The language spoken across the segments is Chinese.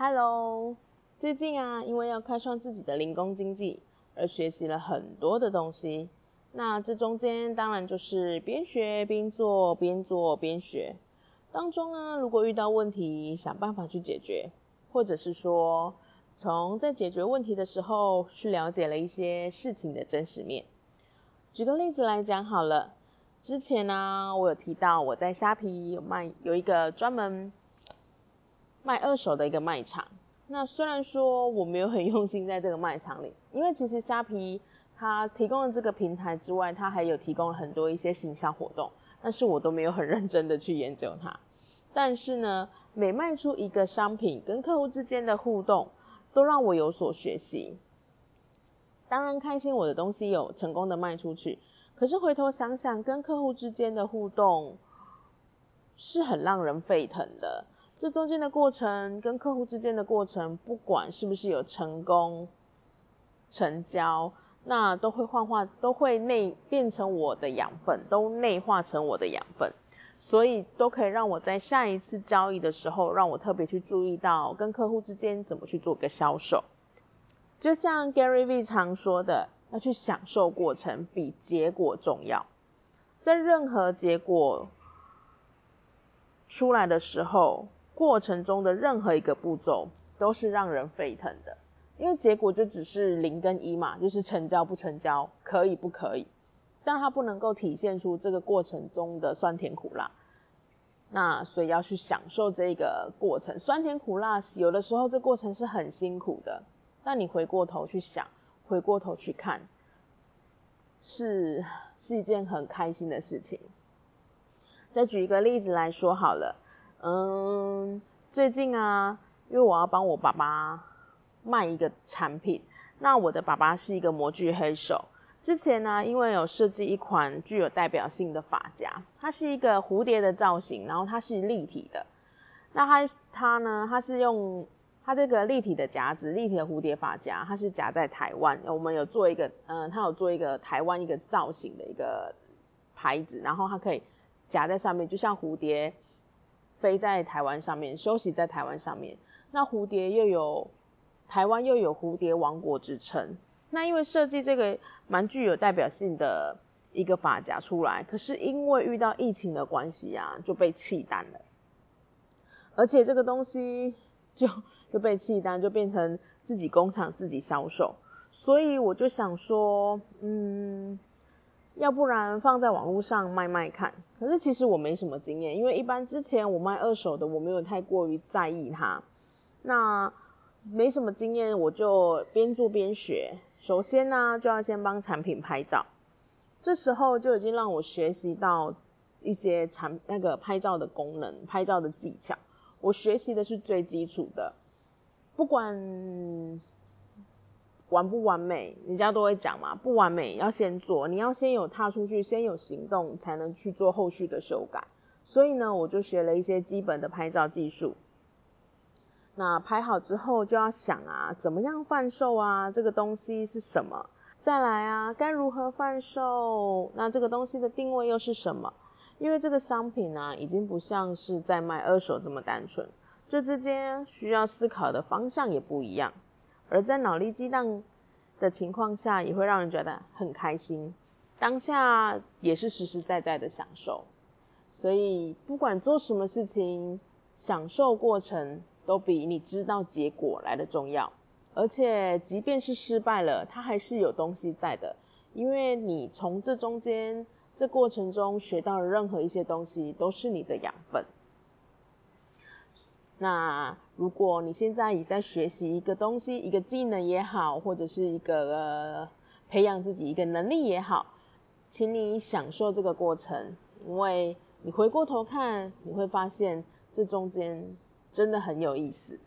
Hello，最近啊，因为要开创自己的零工经济，而学习了很多的东西。那这中间当然就是边学边做，边做边学。当中呢，如果遇到问题，想办法去解决，或者是说，从在解决问题的时候，去了解了一些事情的真实面。举个例子来讲好了，之前呢，我有提到我在虾皮有卖有一个专门。卖二手的一个卖场，那虽然说我没有很用心在这个卖场里，因为其实虾皮它提供了这个平台之外，它还有提供了很多一些行销活动，但是我都没有很认真的去研究它。但是呢，每卖出一个商品，跟客户之间的互动，都让我有所学习。当然开心我的东西有成功的卖出去，可是回头想想，跟客户之间的互动是很让人沸腾的。这中间的过程跟客户之间的过程，不管是不是有成功成交，那都会幻化，都会内变成我的养分，都内化成我的养分，所以都可以让我在下一次交易的时候，让我特别去注意到跟客户之间怎么去做个销售。就像 Gary V 常说的，要去享受过程比结果重要，在任何结果出来的时候。过程中的任何一个步骤都是让人沸腾的，因为结果就只是零跟一嘛，就是成交不成交，可以不可以，但它不能够体现出这个过程中的酸甜苦辣。那所以要去享受这个过程，酸甜苦辣，有的时候这过程是很辛苦的，但你回过头去想，回过头去看，是是一件很开心的事情。再举一个例子来说好了。嗯，最近啊，因为我要帮我爸爸卖一个产品，那我的爸爸是一个模具黑手。之前呢，因为有设计一款具有代表性的发夹，它是一个蝴蝶的造型，然后它是立体的。那它它呢，它是用它这个立体的夹子，立体的蝴蝶发夹，它是夹在台湾。我们有做一个，嗯，它有做一个台湾一个造型的一个牌子，然后它可以夹在上面，就像蝴蝶。飞在台湾上面，休息在台湾上面。那蝴蝶又有台湾又有蝴蝶王国之称。那因为设计这个蛮具有代表性的一个发夹出来，可是因为遇到疫情的关系啊，就被弃单了。而且这个东西就就被弃单，就变成自己工厂自己销售。所以我就想说，嗯。要不然放在网络上卖卖看，可是其实我没什么经验，因为一般之前我卖二手的，我没有太过于在意它。那没什么经验，我就边做边学。首先呢，就要先帮产品拍照，这时候就已经让我学习到一些产那个拍照的功能、拍照的技巧。我学习的是最基础的，不管。完不完美，人家都会讲嘛，不完美要先做，你要先有踏出去，先有行动，才能去做后续的修改。所以呢，我就学了一些基本的拍照技术。那拍好之后，就要想啊，怎么样贩售啊？这个东西是什么？再来啊，该如何贩售？那这个东西的定位又是什么？因为这个商品呢，已经不像是在卖二手这么单纯，这之间需要思考的方向也不一样。而在脑力激荡的情况下，也会让人觉得很开心，当下也是实实在在的享受。所以，不管做什么事情，享受过程都比你知道结果来的重要。而且，即便是失败了，它还是有东西在的，因为你从这中间、这过程中学到的任何一些东西，都是你的养分。那如果你现在也在学习一个东西，一个技能也好，或者是一个呃培养自己一个能力也好，请你享受这个过程，因为你回过头看，你会发现这中间真的很有意思。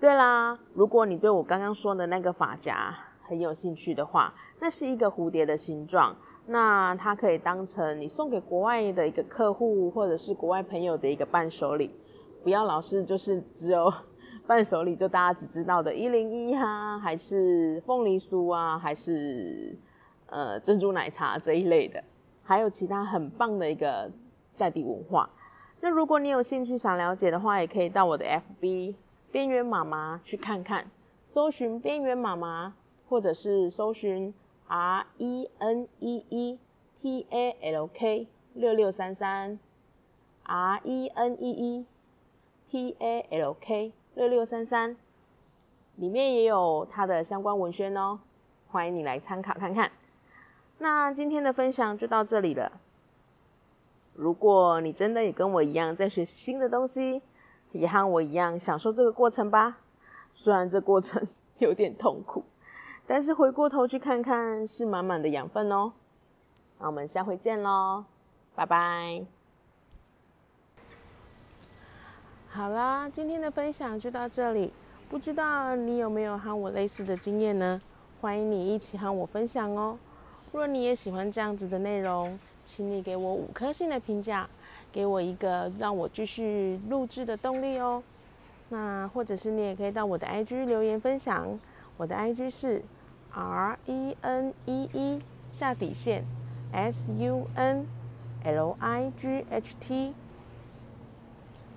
对啦，如果你对我刚刚说的那个发夹很有兴趣的话，那是一个蝴蝶的形状，那它可以当成你送给国外的一个客户或者是国外朋友的一个伴手礼。不要老是就是只有 伴手礼，就大家只知道的一零一哈，还是凤梨酥啊，还是呃珍珠奶茶这一类的，还有其他很棒的一个在地文化。那如果你有兴趣想了解的话，也可以到我的 FB。边缘妈妈去看看，搜寻边缘妈妈，或者是搜寻 R E N E E T A L K 六六三三 R E N E E T A L K 六六三三，里面也有它的相关文宣哦，欢迎你来参考看看。那今天的分享就到这里了。如果你真的也跟我一样在学习新的东西，也和我一样享受这个过程吧，虽然这过程 有点痛苦，但是回过头去看看，是满满的养分哦。那我们下回见喽，拜拜。好啦，今天的分享就到这里，不知道你有没有和我类似的经验呢？欢迎你一起和我分享哦。若你也喜欢这样子的内容，请你给我五颗星的评价。给我一个让我继续录制的动力哦。那或者是你也可以到我的 IG 留言分享，我的 IG 是 R E N E E 下底线 S U N L I G H T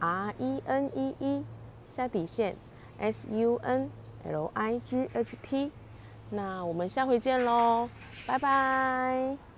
R E N E E 下底线 S U N L I G H T。那我们下回见喽，拜拜。